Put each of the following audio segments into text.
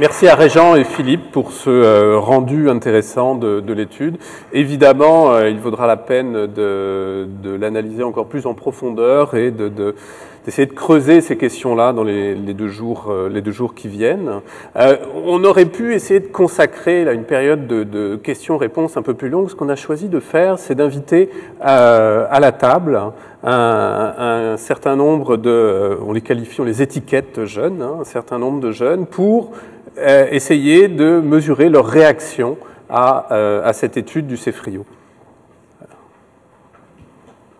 Merci à Régent et Philippe pour ce euh, rendu intéressant de, l'étude. Évidemment, euh, il vaudra la peine de, l'analyser encore plus en profondeur et de, d'essayer de creuser ces questions-là dans les, deux jours, euh, deux jours qui viennent. on aurait pu essayer de consacrer une période de, questions-réponses un peu plus longue. Ce qu'on a choisi de faire, c'est d'inviter à la table un, certain nombre de, on les qualifie, on les étiquette jeunes, hein, un certain nombre de jeunes pour essayer de mesurer leur réaction à, euh, à cette étude du CEFRIO.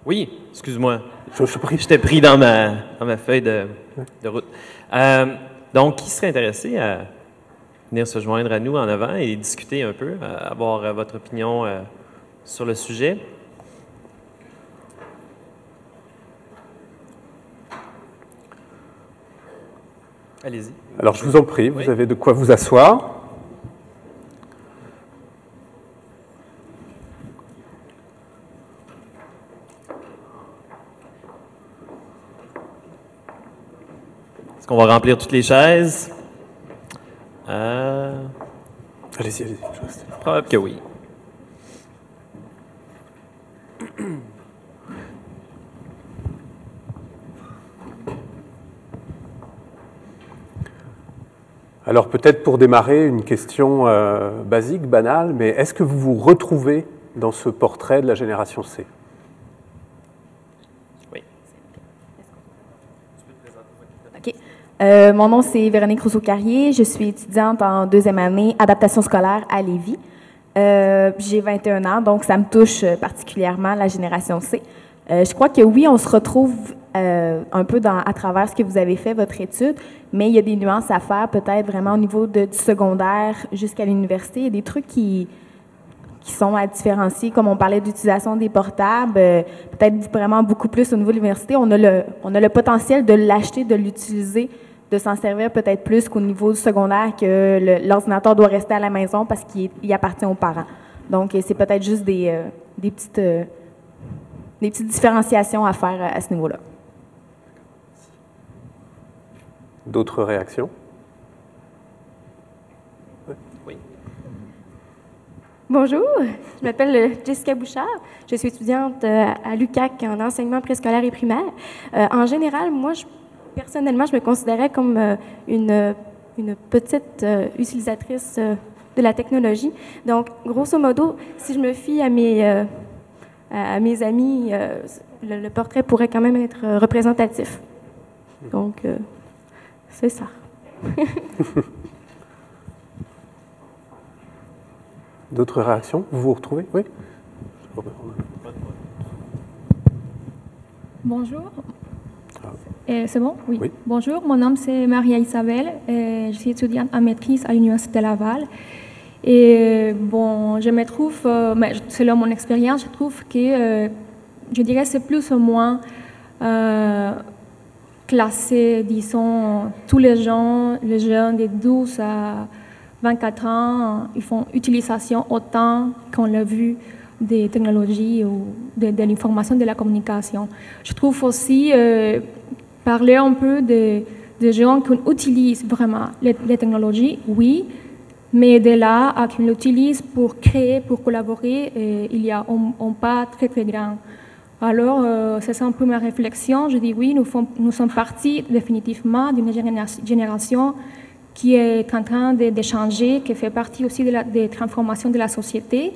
Oui, excuse-moi. Je, je t'ai pris dans ma, dans ma feuille de, de route. Euh, donc, qui serait intéressé à venir se joindre à nous en avant et discuter un peu, avoir votre opinion sur le sujet? Allez-y. Alors je vous en prie, vous avez de quoi vous asseoir. Est-ce qu'on va remplir toutes les chaises? Euh... Allez-y, allez-y. Probable que oui. Alors peut-être pour démarrer, une question euh, basique, banale, mais est-ce que vous vous retrouvez dans ce portrait de la génération C? Oui. OK. Euh, mon nom, c'est Véronique Rousseau-Carrier. Je suis étudiante en deuxième année adaptation scolaire à Lévis. Euh, j'ai 21 ans, donc ça me touche particulièrement, la génération C. je crois que oui, on se retrouve euh, un peu dans, à travers ce que vous avez fait, votre étude, mais il y a des nuances à faire, peut-être vraiment au niveau de, du secondaire jusqu'à l'université. Il y a des trucs qui, qui sont à différencier, comme on parlait d'utilisation des portables, euh, peut-être vraiment beaucoup plus au niveau de l'université. On, a le, on a le potentiel de l'acheter, de l'utiliser, de s'en servir peut-être plus qu'au niveau du secondaire, que l'ordinateur doit rester à la maison parce qu'il appartient aux parents. Donc, c'est peut-être juste des, euh, des, petites, des petites différenciations à faire à ce niveau-là. D'autres réactions? Oui. Bonjour, je m'appelle euh, Jessica Bouchard. Je suis étudiante euh, à l'UCAC en enseignement préscolaire et primaire. Euh, en général, moi, je, personnellement, je me considérais comme une, une petite utilisatrice de la technologie. Donc, grosso modo, si je me fie à mes, à mes amis, le, le, portrait pourrait quand même être représentatif. Donc, c'est ça. D'autres réactions? Vous vous retrouvez? Oui Bonjour. Ah. Euh, c'est bon? Oui. Bonjour, mon nom c'est Maria Isabelle. je suis étudiante en maîtrise à l'Université de Laval. Et bon, je me trouve, euh, selon mon expérience, je trouve que, euh, je dirais, c'est plus ou moins classer, disons, tous les gens, les jeunes de 12 à 24 ans, ils font utilisation autant qu'on l'a vu des technologies ou de, l'information, de la communication. Je trouve aussi euh, parler un peu des de gens qui utilisent vraiment les, technologies, oui, mais de là à qu'ils l'utilisent pour créer, pour collaborer, il y a un, pas très très grand. Alors, euh, c'est un peu ma réflexion. Je dis oui, nous, sommes partis définitivement d'une génération qui est en train de, changer, qui fait partie aussi de la, des transformations de la société,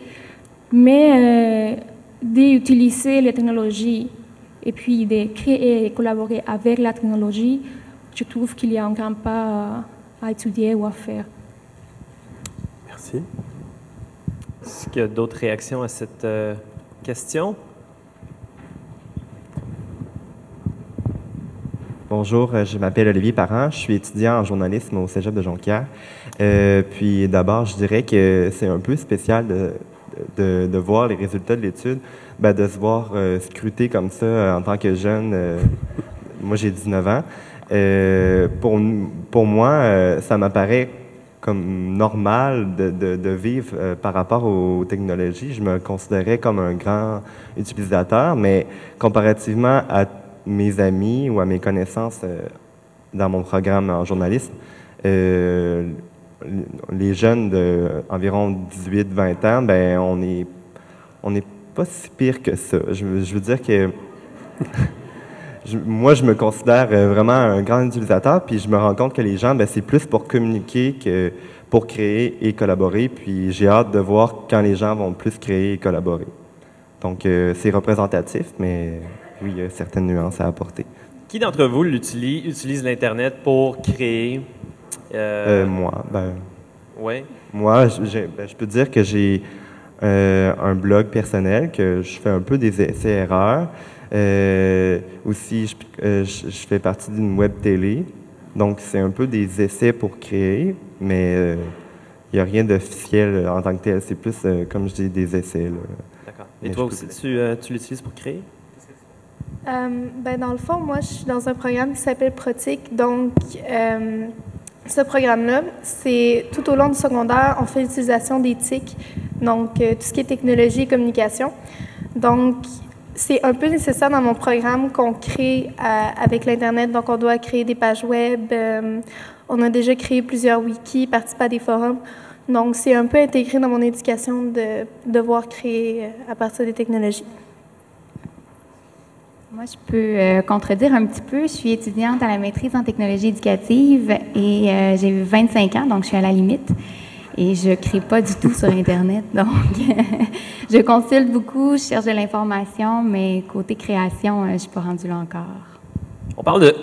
mais euh, d'utiliser les technologies et puis de créer et collaborer avec la technologie, je trouve qu'il y a un grand pas à étudier ou à faire. Est-ce qu'il y a d'autres réactions à cette euh, question? Bonjour, euh, je m'appelle Olivier Parent, je suis étudiant en journalisme au Cégep de Jonquière. Euh, puis d'abord, je dirais que c'est un peu spécial de, voir les résultats de l'étude, ben, de se voir euh, scruter comme ça en tant que jeune. moi, j'ai 19 ans. pour, pour moi, ça m'apparaît comme normal de, de, vivre par rapport aux technologies. Je me considérais comme un grand utilisateur, mais comparativement à mes amis ou à mes connaissances euh, dans mon programme en journalisme, euh, les jeunes de environ 18-20 ans, ben on est on n'est pas si pire que ça. Je, veux dire que moi, je me considère euh, vraiment un grand utilisateur, puis je me rends compte que les gens, ben, c'est plus pour communiquer que pour créer et collaborer. Puis j'ai hâte de voir quand les gens vont plus créer et collaborer. Donc, euh, c'est représentatif, mais oui, il y a certaines nuances à apporter. Qui d'entre vous utilise, utilise l'Internet pour créer? Euh... moi, ben. Oui. Moi, ben, je peux dire que j'ai un blog personnel, que je fais un peu des essais-erreurs. Euh, aussi, euh, je, je, fais partie d'une web télé. Donc, c'est un peu des essais pour créer, mais il n'y a rien d'officiel en tant que tel. C'est plus, comme je dis, des essais. D'accord. Et toi aussi, tu, tu l'utilises pour créer? ben, dans le fond, moi, je suis dans un programme qui s'appelle Protic. Donc, ce programme-là, c'est tout au long du secondaire, on fait l'utilisation des TIC, donc euh, tout ce qui est technologie et communication. Donc, c'est un peu nécessaire dans mon programme qu'on crée euh, avec l'Internet. Donc, on doit créer des pages web. Euh, on a déjà créé plusieurs wikis, participé à des forums. Donc, c'est un peu intégré dans mon éducation de devoir créer à partir des technologies. Moi, je peux euh, contredire un petit peu. Je suis étudiante à la maîtrise en technologie éducative et euh, j'ai 25 ans, donc je suis à la limite. Et je ne crée pas du tout sur Internet. Donc, je consulte beaucoup, je cherche de l'information, mais côté création, euh, je ne suis pas rendue là encore. On parle de,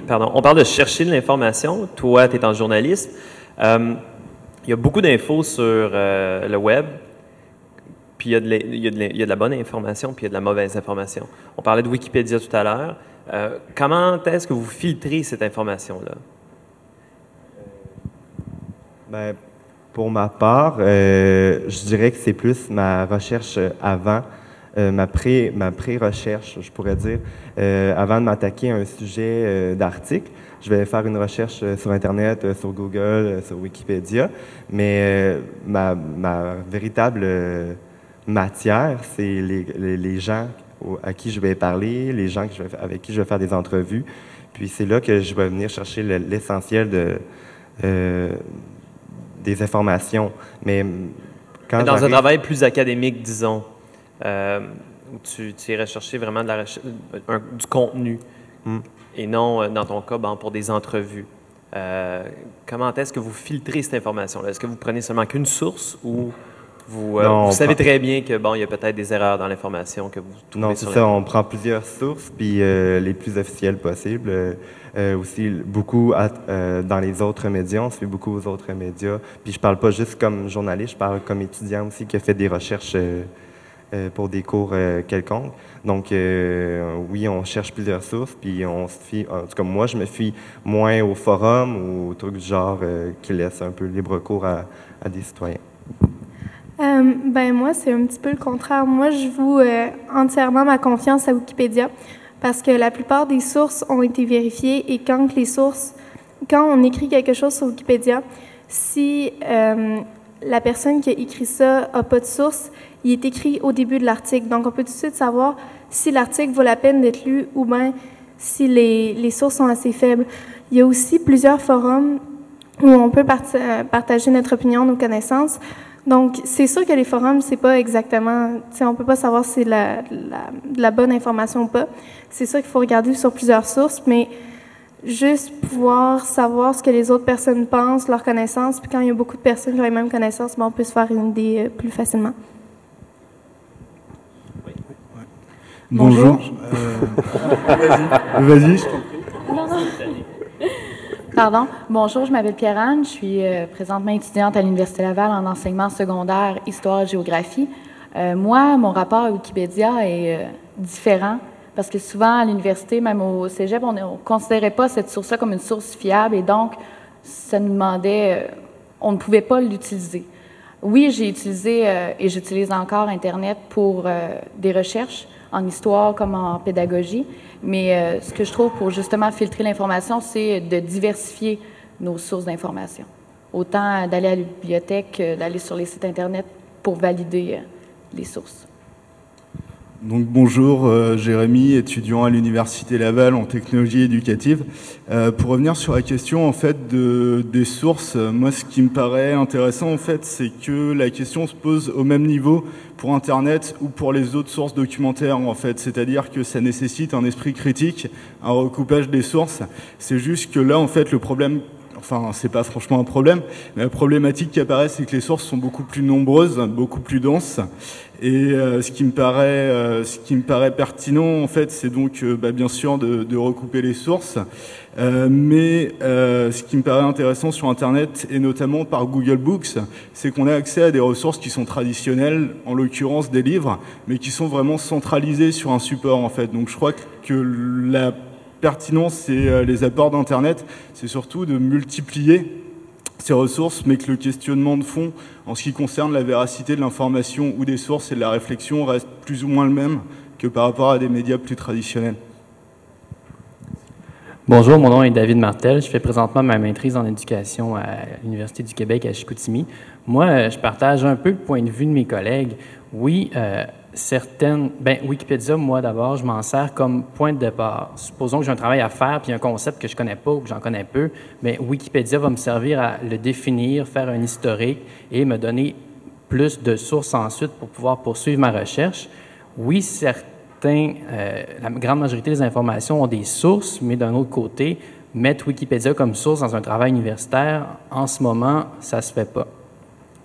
pardon, on parle de chercher de l'information. Toi, tu es en journaliste. Il y a beaucoup d'infos sur le web, puis il y, a de il, y a de il y, a de la bonne information, puis il y a de la mauvaise information. On parlait de Wikipédia tout à l'heure. Euh, comment est-ce que vous filtrez cette information-là? Ben, pour ma part, euh, je dirais que c'est plus ma recherche avant, euh, ma pré ma pré-recherche, je pourrais dire, euh, avant de m'attaquer à un sujet d'article. Je vais faire une recherche sur Internet, sur Google, sur Wikipédia, mais ma, véritable matière, c'est les, gens à qui je vais parler, les gens avec qui je vais faire des entrevues. Puis c'est là que je vais venir chercher l'essentiel de, des informations. Mais quand Dans un travail plus académique, disons, euh, où tu, tu irais chercher vraiment de la du contenu hmm. et non, euh, dans ton cas, pour des entrevues. comment est-ce que vous filtrez cette information-là? Est-ce que vous prenez seulement qu'une source ou vous, euh, savez très bien que bon, il y a peut-être des erreurs dans l'information que vous trouvez Non, c'est ça. On prend plusieurs sources, puis euh, les plus officielles possibles. Euh, aussi, beaucoup dans les autres médias. On suit beaucoup aux autres médias. Puis je parle pas juste comme journaliste, je parle comme étudiant aussi qui a fait des recherches pour des cours quelconques. Donc, oui, on cherche plusieurs sources, puis on se fie, en tout cas, moi, je me fie moins au forum ou aux trucs du genre qui laissent un peu libre cours à des citoyens. Euh, ben moi, c'est un petit peu le contraire. Moi, je voue euh, entièrement ma confiance à Wikipédia parce que la plupart des sources ont été vérifiées et quand les sources, quand on écrit quelque chose sur Wikipédia, si euh, la personne qui a écrit ça a pas de source, il est écrit au début de l'article. Donc, on peut tout de suite savoir si l'article vaut la peine d'être lu ou bien si les, les sources sont assez faibles. Il y a aussi plusieurs forums où on peut partager notre opinion, nos connaissances. Donc, c'est sûr que les forums, c'est pas exactement, on peut pas savoir si c'est la, la, bonne information ou pas. C'est sûr qu'il faut regarder sur plusieurs sources, mais juste pouvoir savoir ce que les autres personnes pensent, leurs connaissances, puis quand il y a beaucoup de personnes qui ont les mêmes connaissances, ben, on peut se faire une idée euh, plus facilement. Bonjour. Euh, vas-y. Vas Pardon? Bonjour, je m'appelle Pierre-Anne. Je suis euh, présentement étudiante à l'Université Laval en enseignement secondaire, histoire, géographie. Euh, moi, mon rapport à Wikipédia est euh, différent parce que souvent à l'université, même au cégep, on ne considérait pas cette source-là comme une source fiable et donc ça nous demandait, on ne pouvait pas l'utiliser. Oui, j'ai utilisé et j'utilise encore Internet pour des recherches en histoire comme en pédagogie, mais euh, ce que je trouve pour justement filtrer l'information, c'est de diversifier nos sources d'information. Autant d'aller à la bibliothèque, d'aller sur les sites Internet pour valider euh, les sources. Donc bonjour, euh, Jérémy, étudiant à l'Université Laval en technologie éducative. Euh, pour revenir sur la question en fait de, des sources, moi ce qui me paraît intéressant en fait, c'est que la question se pose au même niveau pour Internet ou pour les autres sources documentaires en fait. C'est-à-dire que ça nécessite un esprit critique, un recoupage des sources. C'est juste que là en fait le problème enfin c'est pas franchement un problème, mais la problématique qui apparaît c'est que les sources sont beaucoup plus nombreuses, beaucoup plus denses et euh, ce qui me paraît, euh, ce qui me paraît pertinent en fait, c'est donc euh, bah, bien sûr de, de, recouper les sources, mais ce qui me paraît intéressant sur Internet et notamment par Google Books, c'est qu'on a accès à des ressources qui sont traditionnelles, en l'occurrence des livres, mais qui sont vraiment centralisées sur un support en fait. Donc je crois que la pertinence et les apports d'Internet, c'est surtout de multiplier ces ressources, mais que le questionnement de fond en ce qui concerne la véracité de l'information ou des sources et de la réflexion reste plus ou moins le même que par rapport à des médias plus traditionnels. Bonjour, mon nom est David Martel. Je fais présentement ma maîtrise en éducation à l'Université du Québec à Chicoutimi. Moi, je partage un peu le point de vue de mes collègues. Oui, euh, certaines. Ben, Wikipédia, moi d'abord, je m'en sers comme point de départ. Supposons que j'ai un travail à faire puis un concept que je connais pas ou que j'en connais peu, mais Wikipédia va me servir à le définir, faire un historique et me donner plus de sources ensuite pour pouvoir poursuivre ma recherche. Oui, certains, euh, la grande majorité des informations ont des sources, mais d'un autre côté, mettre Wikipédia comme source dans un travail universitaire, en ce moment, ça se fait pas.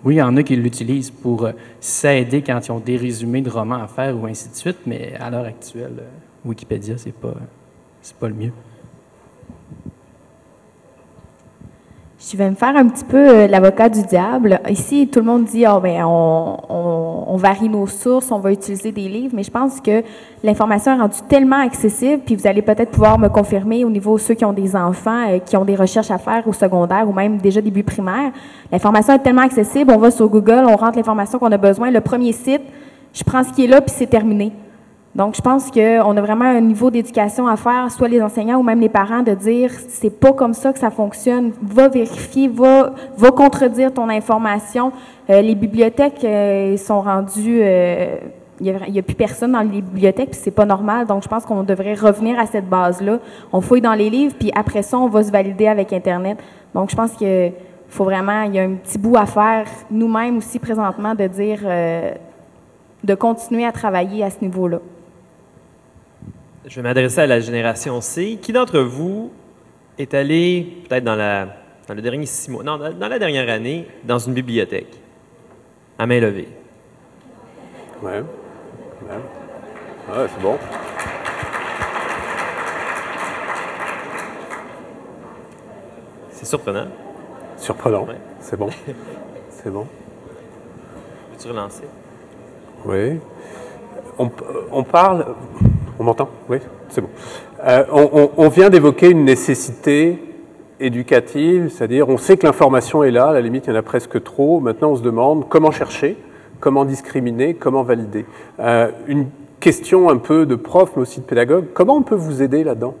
Oui, il y en a qui l'utilisent pour euh, s'aider quand ils ont des résumés de romans à faire ou ainsi de suite, mais à l'heure actuelle, euh, Wikipédia, c'est pas, pas le mieux. Je vais me faire un petit peu euh, l'avocat du diable. Ici, tout le monde dit, oh, ben, on, on, on, varie nos sources, on va utiliser des livres, mais je pense que l'information est rendue tellement accessible, puis vous allez peut-être pouvoir me confirmer au niveau de ceux qui ont des enfants, euh, qui ont des recherches à faire au secondaire ou même déjà début primaire. L'information est tellement accessible, on va sur Google, on rentre l'information qu'on a besoin, le premier site, je prends ce qui est là, puis c'est terminé. Donc, je pense qu'on a vraiment un niveau d'éducation à faire, soit les enseignants ou même les parents, de dire c'est pas comme ça que ça fonctionne. Va vérifier, va, va contredire ton information. Euh, les bibliothèques euh, sont rendues. Euh, il n'y a, plus personne dans les bibliothèques, puis c'est pas normal. Donc, je pense qu'on devrait revenir à cette base-là. On fouille dans les livres, puis après ça, on va se valider avec Internet. Donc, je pense que faut vraiment, il y a un petit bout à faire nous-mêmes aussi présentement de dire, de continuer à travailler à ce niveau-là. Je vais m'adresser à la génération C. Qui d'entre vous est allé, peut-être dans, la, dans le dernier six mois, non, dans la dernière année, dans une bibliothèque? À main levée. Ouais. ouais. ouais c'est bon. C'est surprenant. Surprenant. Ouais. C'est bon. c'est bon. Peux-tu relancer? Oui. On, on parle. On m'entend? Oui, c'est bon. Euh, on, vient d'évoquer une nécessité éducative, c'est-à-dire on sait que l'information est là, à la limite il y en a presque trop, maintenant on se demande comment chercher, comment discriminer, comment valider. Euh, une question un peu de prof, mais aussi de pédagogue, comment on peut vous aider là-dedans?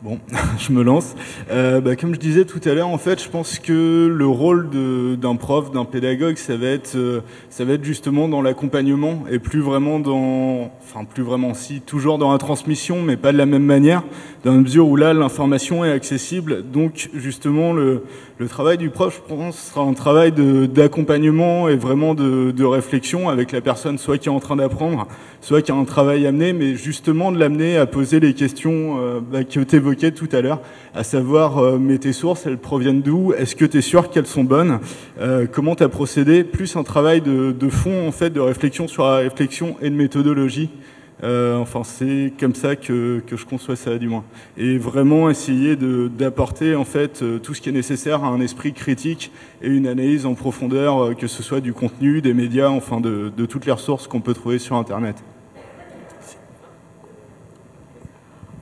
Bon, je me lance. Euh, bah, comme je disais tout à l'heure, en fait, je pense que le rôle d'un prof, d'un pédagogue, ça va être, euh, ça va être justement dans l'accompagnement et plus vraiment dans, enfin plus vraiment si, toujours dans la transmission, mais pas de la même manière, dans la mesure où là l'information est accessible. Donc justement, le, le travail du prof, je pense, sera un travail d'accompagnement et vraiment de, de, réflexion avec la personne, soit qui est en train d'apprendre, soit qui a un travail à mener, mais justement de l'amener à poser les questions euh, bah, que tu évoquais tout à l'heure, à savoir, euh, mais tes sources, elles proviennent d'où? Est-ce que tu es sûr qu'elles sont bonnes? Euh, Comment tu as procédé? Plus un travail de, de, fond, en fait, de réflexion sur la réflexion et de méthodologie. Euh, enfin, c'est comme ça que, que, je conçois ça, du moins. Et vraiment essayer d'apporter en fait euh, tout ce qui est nécessaire à un esprit critique et une analyse en profondeur, euh, que ce soit du contenu, des médias, enfin de, de toutes les ressources qu'on peut trouver sur Internet.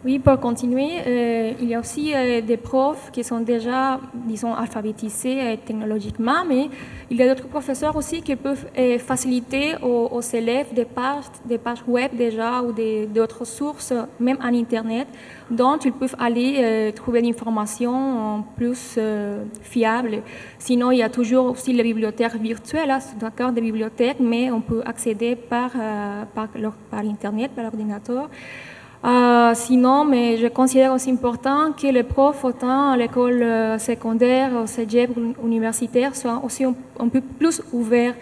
Oui, pour continuer, euh, il y a aussi euh, des profs qui sont déjà, disons, alphabétisés euh, technologiquement, mais il y a d'autres professeurs aussi qui peuvent faciliter aux, élèves des pages, des pages web déjà ou d'autres sources, même en Internet, dont ils peuvent aller trouver l'information plus fiable. Sinon, il y a toujours aussi les bibliothèques virtuelles, hein, d'accord, des bibliothèques, mais on peut accéder par, par, par Internet, par l'ordinateur. Euh, sinon, mais je considère aussi important que les profs, autant à l'école euh, secondaire, au cégep universitaire, soient aussi un, peu plus ouverts.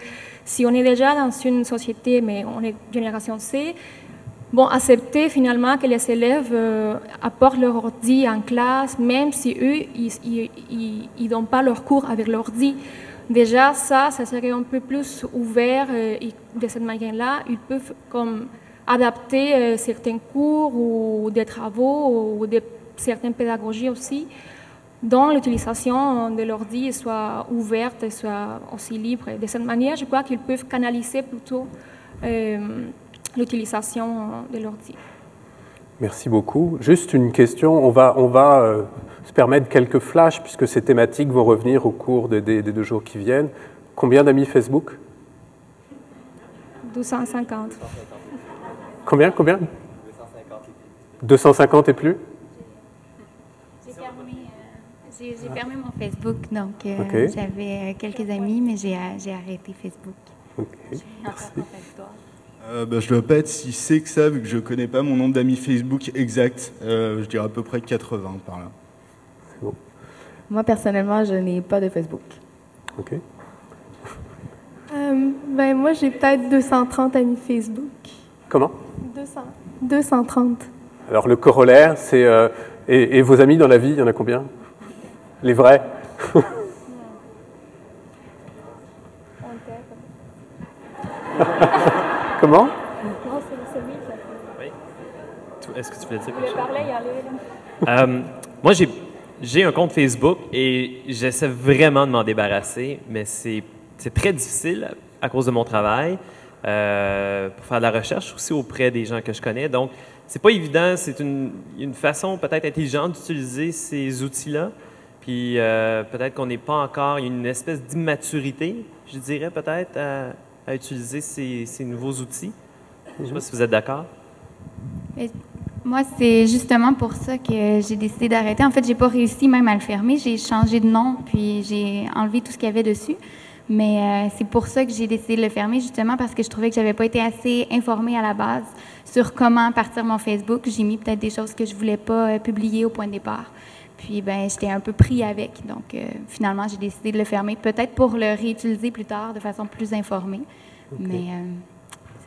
Si on est déjà dans une société, mais on est génération C, bon, accepter finalement que les élèves euh, apportent leur ordi en classe, même si eux, ils ne pas leur cours avec l'ordi. Déjà, ça, ça serait un peu plus ouvert et de cette manière-là, ils peuvent comme adapter euh, certains cours ou des travaux ou de certaines pédagogies aussi, dont l'utilisation de l'ordi soit ouverte et soit aussi libre. De cette manière, je crois qu'ils peuvent canaliser plutôt euh, l'utilisation de l'ordi. Merci beaucoup. Juste une question, on va, on va euh, se permettre quelques flashs puisque ces thématiques vont revenir au cours des, des deux jours qui viennent. Combien d'amis Facebook? 250. Combien Combien? 250 et plus J'ai fermé, mon Facebook, donc euh, j'avais euh, quelques amis, mais j'ai arrêté Facebook. Ok, merci. Euh, bah, je ne dois pas être si c'est que ça, vu que je ne connais pas mon nombre d'amis Facebook exact. je dirais à peu près 80 par là. Bon. Moi, personnellement, je n'ai pas de Facebook. Ok. ben, moi, j'ai peut-être 230 amis Facebook. Comment 200. 230. Alors le corollaire, c'est... Euh, et, vos amis dans la vie, il y en a combien? Les vrais? Comment? Oui. Est-ce que tu voulais dire quelque chose? Euh, moi, j'ai un compte Facebook et j'essaie vraiment de m'en débarrasser, mais c'est très difficile à cause de mon travail. Euh, pour faire de la recherche aussi auprès des gens que je connais. Donc, c'est pas évident. C'est une, une, façon peut-être intelligente d'utiliser ces outils-là. Puis euh, peut-être qu'on n'est pas encore une espèce d'immaturité, je dirais peut-être, à, utiliser ces, ces, nouveaux outils. Je ne sais pas si vous êtes d'accord. Moi, c'est justement pour ça que j'ai décidé d'arrêter. En fait, j'ai pas réussi même à le fermer. J'ai changé de nom, puis j'ai enlevé tout ce qu'il y avait dessus. Mais euh, c'est pour ça que j'ai décidé de le fermer, justement parce que je trouvais que j'avais pas été assez informée à la base sur comment partir mon Facebook. J'ai mis peut-être des choses que je voulais pas euh, publier au point de départ. Puis, ben, j'étais un peu pris avec. Donc, euh, finalement, j'ai décidé de le fermer, peut-être pour le réutiliser plus tard de façon plus informée. Mais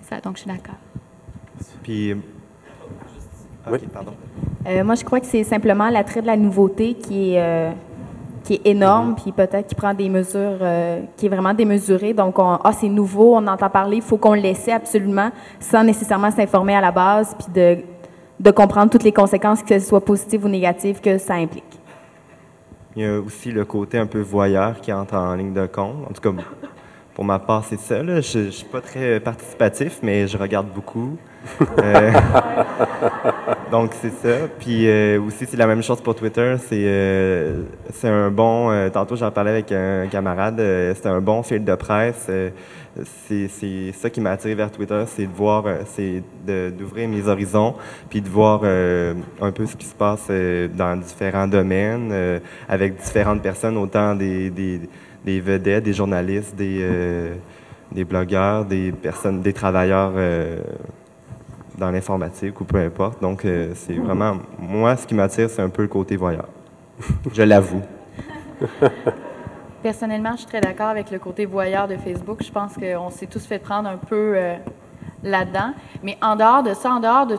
c'est ça, donc je suis d'accord. Puis, oui. pardon. moi, je crois que c'est simplement l'attrait de la nouveauté qui est qui est énorme, puis peut-être qui prend des mesures, euh, qui est vraiment démesuré. Donc, on, ah, c'est nouveau, on entend parler, il faut qu'on le laisse absolument, sans nécessairement s'informer à la base, puis de, de comprendre toutes les conséquences, que ce soit positives ou négatives, que ça implique. Il y a aussi le côté un peu voyeur qui entre en ligne de compte. En tout cas, pour ma part, c'est ça. Je ne suis pas très participatif, mais je regarde beaucoup. Euh, donc, c'est ça. Puis euh, aussi, c'est la même chose pour Twitter. C'est euh, c'est un bon... tantôt, j'en parlais avec un camarade. c'est un bon fil de presse. c'est ça qui m'a attiré vers Twitter, c'est de voir, c'est d'ouvrir mes horizons, puis de voir un peu ce qui se passe dans différents domaines, avec différentes personnes, autant des, des, des vedettes, des journalistes, des, des blogueurs, des personnes, des travailleurs dans l'informatique ou peu importe. Donc, euh, c'est vraiment, moi, ce qui m'attire, c'est un peu le côté voyeur. Je l'avoue. Personnellement, je suis très d'accord avec le côté voyeur de Facebook. Je pense qu'on s'est tous fait prendre un peu euh, là-dedans. Mais en dehors de ça, en dehors de,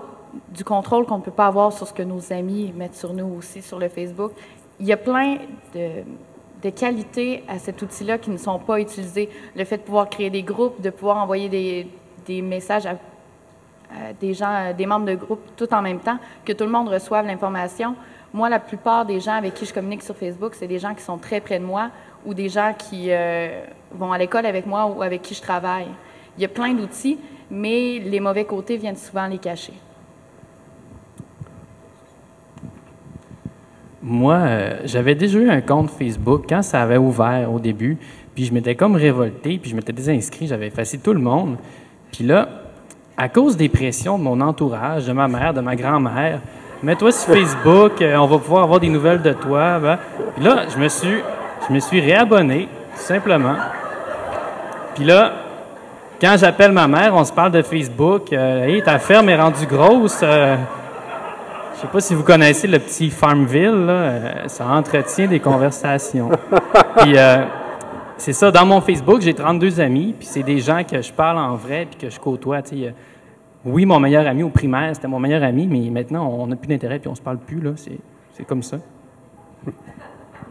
du contrôle qu'on ne peut pas avoir sur ce que nos amis mettent sur nous aussi sur le Facebook, il y a plein de, qualités à cet outil-là qui ne sont pas utilisées. Le fait de pouvoir créer des groupes, de pouvoir envoyer des, messages à des gens, euh, des membres de groupe tout en même temps, que tout le monde reçoive l'information. Moi, la plupart des gens avec qui je communique sur Facebook, c'est des gens qui sont très près de moi ou des gens qui euh, vont à l'école avec moi ou avec qui je travaille. Il y a plein d'outils, mais les mauvais côtés viennent souvent les cacher. moi, euh, j'avais déjà eu un compte Facebook quand ça avait ouvert au début, puis je m'étais comme révolté, puis je m'étais désinscrit, j'avais effacé tout le monde. Puis là, à cause des pressions de mon entourage, de ma mère, de ma grand-mère, mets-toi sur Facebook, euh, on va pouvoir avoir des nouvelles de toi. Ben. Puis là, je me suis, je me suis réabonné, tout simplement. Puis là, quand j'appelle ma mère, on se parle de Facebook. Euh, hey, ta ferme est rendue grosse. Euh, je sais pas si vous connaissez le petit Farmville, là, euh, ça entretient des conversations. puis euh, c'est ça, dans mon Facebook, j'ai 32 amis, puis c'est des gens que je parle en vrai, puis que je côtoie. tu sais. Euh, oui, mon meilleur ami au primaire, c'était mon meilleur ami, mais maintenant, on n'a plus d'intérêt, puis on se parle plus, là. C'est, comme ça.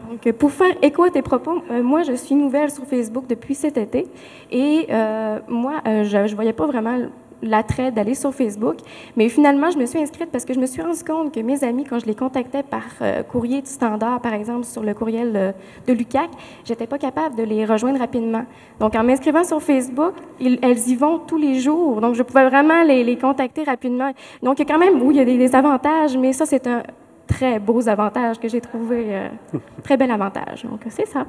Donc, euh, pour faire écho à tes propos, euh, moi, je suis nouvelle sur Facebook depuis cet été et moi, je ne voyais pas vraiment l'attrait d'aller sur Facebook, mais finalement, je me suis inscrite parce que je me suis rendu compte que mes amis, quand je les contactais par euh, courrier du standard, par exemple, sur le courriel euh, de l'UCAC, j'étais pas capable de les rejoindre rapidement. Donc, en m'inscrivant sur Facebook, ils- elles y vont tous les jours, donc je pouvais vraiment les, les contacter rapidement. Donc, il y a quand même, oui, il y a des, des avantages, mais ça, c'est un très beau avantage que j'ai trouvé, euh, très bel avantage. Donc, c'est ça.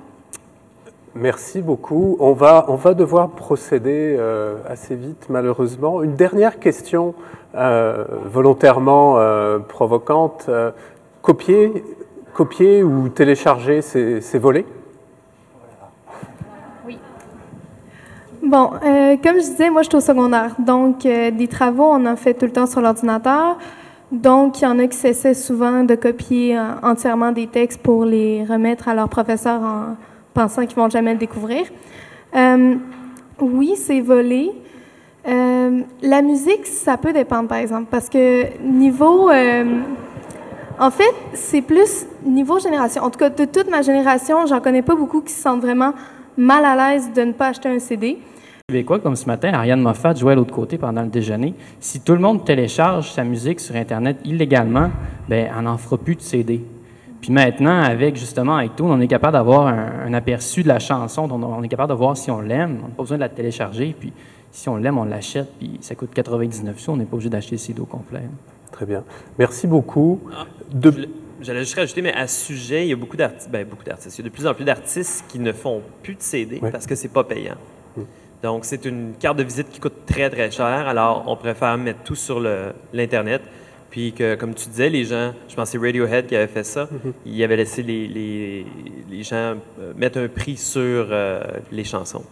Merci beaucoup. On va, on va devoir procéder euh, assez vite, malheureusement. Une dernière question euh, volontairement euh, provocante. Copier, copier ou télécharger ces, ces volets? Bon, euh, comme je disais, moi, je suis au secondaire. Donc, des travaux, on en fait tout le temps sur l'ordinateur. Donc, il y en a qui s'essaient souvent de copier entièrement des textes pour les remettre à leur professeur en pensant qu'ils vont jamais le découvrir. Euh, oui, c'est volé. Euh, la musique, ça peut dépendre, par exemple, parce que niveau... euh, en fait, c'est plus niveau génération. En tout cas, de toute ma génération, j'en connais pas beaucoup qui se sentent vraiment mal à l'aise de ne pas acheter un CD. Québécois, comme ce matin, Ariane Moffat jouait à l'autre côté pendant le déjeuner. Si tout le monde télécharge sa musique sur Internet illégalement, ben, on n'en fera plus de CD. Puis maintenant, avec justement iTunes, on est capable d'avoir un, un aperçu de la chanson, on est capable de voir si on l'aime. On n'a pas besoin de la télécharger. Puis si on l'aime, on l'achète. Puis ça coûte 99 sous. On n'est pas obligé d'acheter le CD au complet. Très bien. Merci beaucoup. Ah, De- J'allais juste rajouter, mais à ce sujet, il y a beaucoup d'artistes, ben, beaucoup d'artistes. Il y a de plus en plus d'artistes qui ne font plus de CD parce que c'est pas payant. Mm. Donc, c'est une carte de visite qui coûte très, très cher. Alors, on préfère mettre tout sur l'Internet. Puis que, comme tu disais, les gens, je pense que c'est Radiohead qui avait fait ça, il avait laissé les, les, les gens euh, mettre un prix sur euh, les chansons.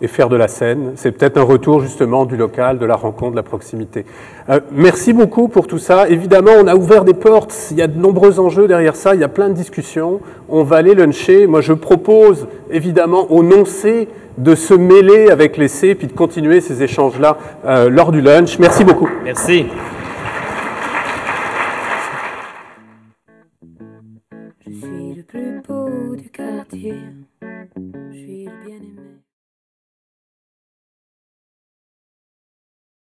et faire de la scène. C'est peut-être un retour justement du local, de la rencontre, de la proximité. Euh, merci beaucoup pour tout ça. Évidemment, on a ouvert des portes. Il y a de nombreux enjeux derrière ça. Il y a plein de discussions. On va aller luncher. Moi, je propose évidemment au non-C de se mêler avec les C puis de continuer ces échanges-là euh, lors du lunch. Merci beaucoup. Merci.